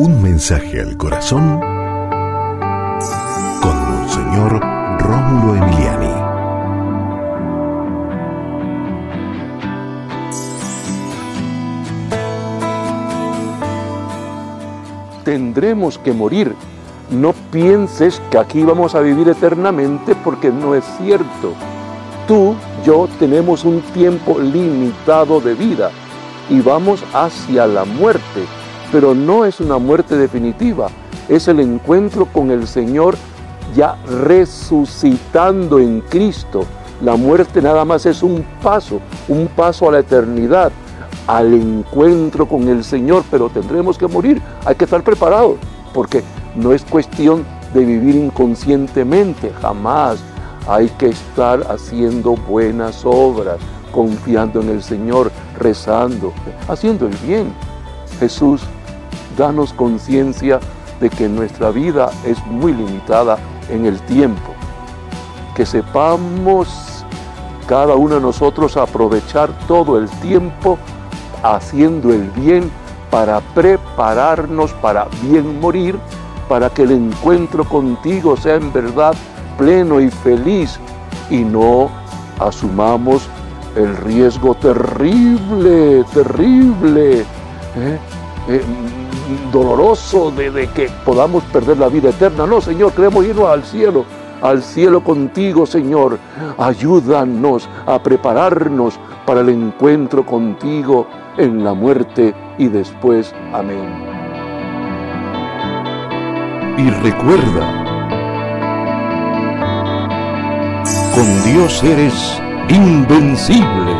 Un mensaje al corazón con Monseñor Rómulo Emiliani. Tendremos que morir. No pienses que aquí vamos a vivir eternamente porque no es cierto. Tú, yo tenemos un tiempo limitado de vida y vamos hacia la muerte, pero no es una muerte definitiva, es el encuentro con el Señor ya resucitando en Cristo. La muerte nada más es un paso, un paso a la eternidad, al encuentro con el Señor, pero tendremos que morir, hay que estar preparados, porque no es cuestión de vivir inconscientemente, jamás. Hay que estar haciendo buenas obras, confiando en el Señor, rezando, haciendo el bien. Jesús, danos conciencia de que nuestra vida es muy limitada en el tiempo. Que sepamos cada uno de nosotros aprovechar todo el tiempo haciendo el bien para prepararnos para bien morir, para que el encuentro contigo sea en verdad pleno y feliz y no asumamos el riesgo terrible, terrible, ¿eh? Eh, doloroso de, de, que podamos perder la vida eterna. No, Señor, queremos irnos al cielo, al cielo contigo, Señor. Ayúdanos a prepararnos para el encuentro contigo en la muerte y después. Amén. Y recuerda, con Dios eres invencible.